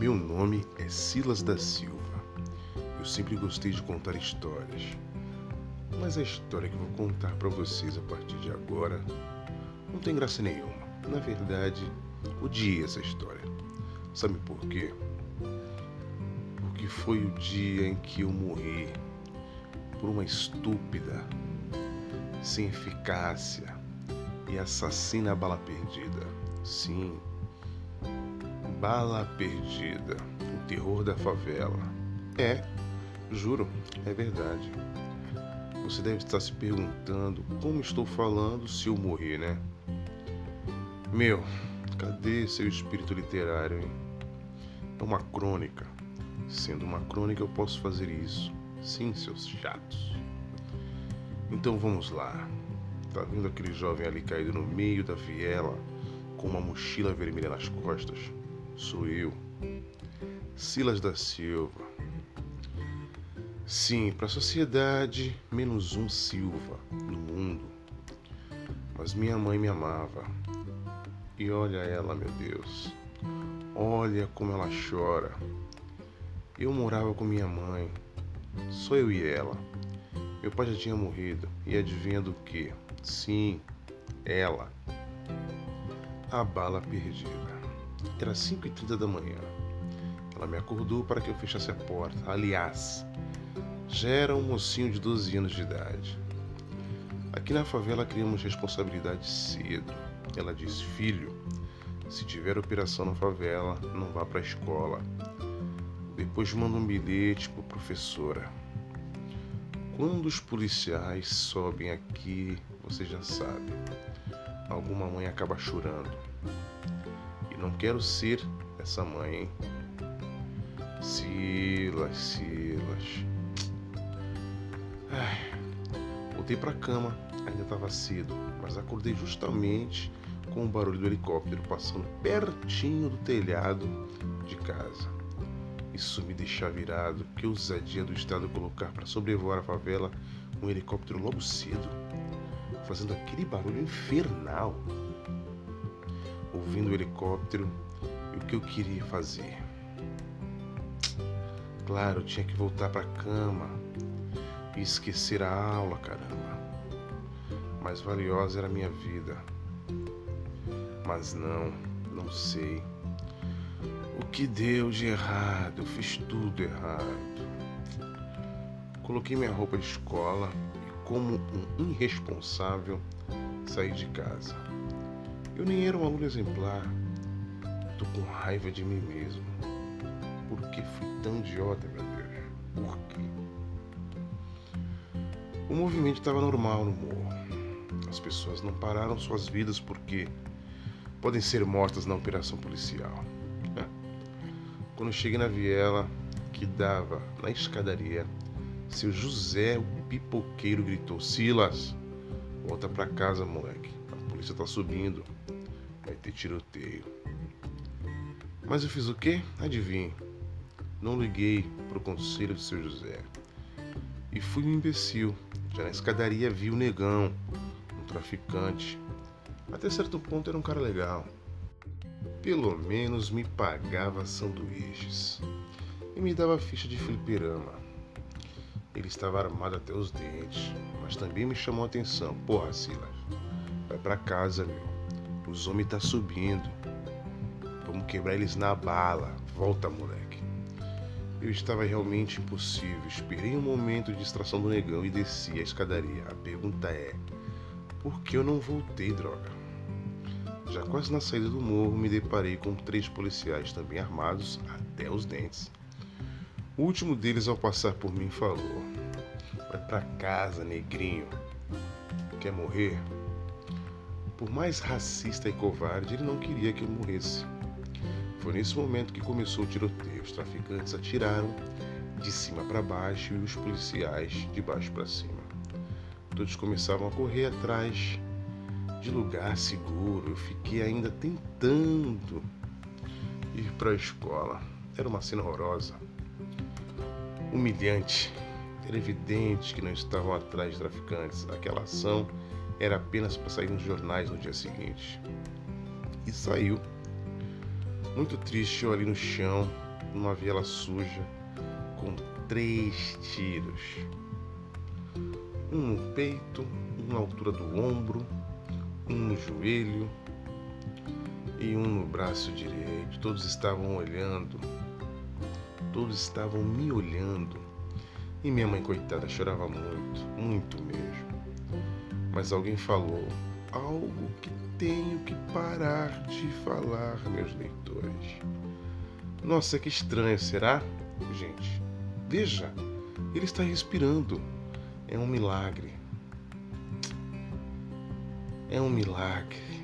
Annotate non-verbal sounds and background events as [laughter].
Meu nome é Silas da Silva. Eu sempre gostei de contar histórias. Mas a história que vou contar para vocês a partir de agora não tem graça nenhuma. Na verdade, odiei essa história. Sabe por quê? Porque foi o dia em que eu morri por uma estúpida, sem eficácia e assassina bala perdida. Sim, Bala Perdida, o terror da favela. É, juro, é verdade. Você deve estar se perguntando como estou falando se eu morrer, né? Meu, cadê seu espírito literário, hein? É uma crônica. Sendo uma crônica, eu posso fazer isso. Sim, seus chatos. Então vamos lá. Tá vendo aquele jovem ali caído no meio da viela com uma mochila vermelha nas costas? Sou eu, Silas da Silva. Sim, para a sociedade, menos um Silva no mundo. Mas minha mãe me amava. E olha ela, meu Deus. Olha como ela chora. Eu morava com minha mãe. Só eu e ela. Meu pai já tinha morrido. E adivinha do que? Sim, ela. A bala perdida. Era 5h30 da manhã. Ela me acordou para que eu fechasse a porta. Aliás, já era um mocinho de 12 anos de idade. Aqui na favela criamos responsabilidade cedo. Ela disse: Filho, se tiver operação na favela, não vá para a escola. Depois manda um bilhete para professora. Quando os policiais sobem aqui, você já sabe. Alguma mãe acaba chorando. Não quero ser essa mãe, hein? Silas, Silas. Ai, voltei pra cama, ainda estava cedo, mas acordei justamente com o barulho do helicóptero passando pertinho do telhado de casa. Isso me deixa virado. Que ousadia do Estado colocar para sobrevoar a favela um helicóptero logo cedo, fazendo aquele barulho infernal ouvindo o helicóptero e o que eu queria fazer. Claro, eu tinha que voltar para a cama e esquecer a aula, caramba. Mais valiosa era a minha vida. Mas não, não sei. O que deu de errado? Eu fiz tudo errado. Coloquei minha roupa de escola e, como um irresponsável, saí de casa. Eu nem era um aluno exemplar. Tô com raiva de mim mesmo. Por que fui tão idiota, meu Deus? Por quê? O movimento estava normal no morro. As pessoas não pararam suas vidas porque podem ser mortas na operação policial. [laughs] Quando cheguei na viela que dava na escadaria, seu José, o pipoqueiro, gritou: Silas, volta pra casa, moleque. Polícia tá subindo vai ter tiroteio. Mas eu fiz o quê? Adivinhe. Não liguei pro conselho de seu José. E fui um imbecil. Já na escadaria vi o negão, um traficante. Até certo ponto era um cara legal. Pelo menos me pagava sanduíches. E me dava ficha de fliperama. Ele estava armado até os dentes, mas também me chamou a atenção. Porra, Silas, vai para casa, meu. Os homens tá subindo. Vamos quebrar eles na bala. Volta, moleque. Eu estava realmente impossível. Esperei um momento de distração do negão e desci a escadaria. A pergunta é: por que eu não voltei, droga? Já quase na saída do morro, me deparei com três policiais também armados até os dentes. O último deles, ao passar por mim, falou: Vai pra casa, negrinho. Quer morrer? Por mais racista e covarde, ele não queria que eu morresse. Foi nesse momento que começou o tiroteio. Os traficantes atiraram de cima para baixo e os policiais de baixo para cima. Todos começavam a correr atrás de lugar seguro. Eu fiquei ainda tentando ir para a escola. Era uma cena horrorosa, humilhante. Era evidente que não estavam atrás de traficantes. Aquela ação era apenas para sair nos jornais no dia seguinte. E saiu. Muito triste, eu ali no chão, numa viela suja com três tiros. Um no peito, um na altura do ombro, um no joelho e um no braço direito. Todos estavam olhando, todos estavam me olhando. E minha mãe, coitada, chorava muito, muito mesmo. Mas alguém falou algo que tenho que parar de falar, meus leitores. Nossa, que estranho, será? Gente, veja, ele está respirando. É um milagre. É um milagre.